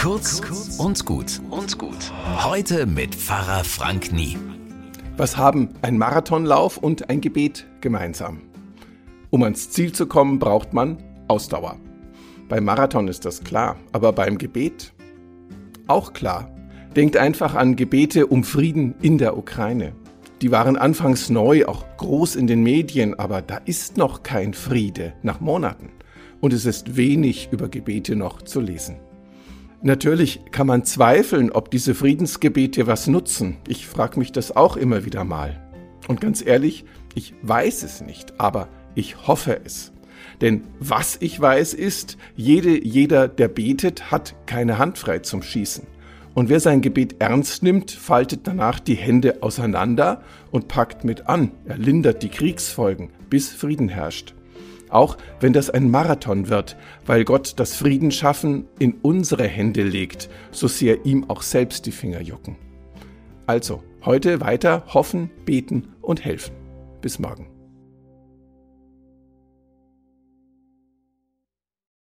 Kurz und gut und gut. Heute mit Pfarrer Frank Nie. Was haben ein Marathonlauf und ein Gebet gemeinsam? Um ans Ziel zu kommen, braucht man Ausdauer. Beim Marathon ist das klar, aber beim Gebet auch klar. Denkt einfach an Gebete um Frieden in der Ukraine. Die waren anfangs neu, auch groß in den Medien, aber da ist noch kein Friede nach Monaten. Und es ist wenig über Gebete noch zu lesen. Natürlich kann man zweifeln, ob diese Friedensgebete was nutzen. Ich frage mich das auch immer wieder mal. Und ganz ehrlich, ich weiß es nicht, aber ich hoffe es. Denn was ich weiß ist, jede, jeder, der betet, hat keine Hand frei zum Schießen. Und wer sein Gebet ernst nimmt, faltet danach die Hände auseinander und packt mit an. Er lindert die Kriegsfolgen, bis Frieden herrscht. Auch wenn das ein Marathon wird, weil Gott das Friedenschaffen in unsere Hände legt, so sehr ihm auch selbst die Finger jucken. Also, heute weiter hoffen, beten und helfen. Bis morgen.